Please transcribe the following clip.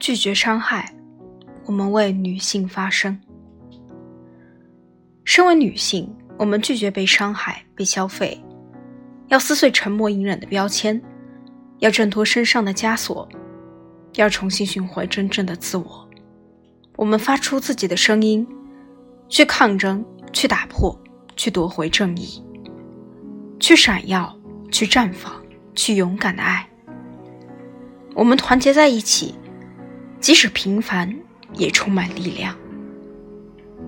拒绝伤害，我们为女性发声。身为女性，我们拒绝被伤害、被消费，要撕碎沉默隐忍的标签，要挣脱身上的枷锁，要重新寻回真正的自我。我们发出自己的声音，去抗争，去打破，去夺回正义，去闪耀，去绽放，去勇敢的爱。我们团结在一起。即使平凡，也充满力量。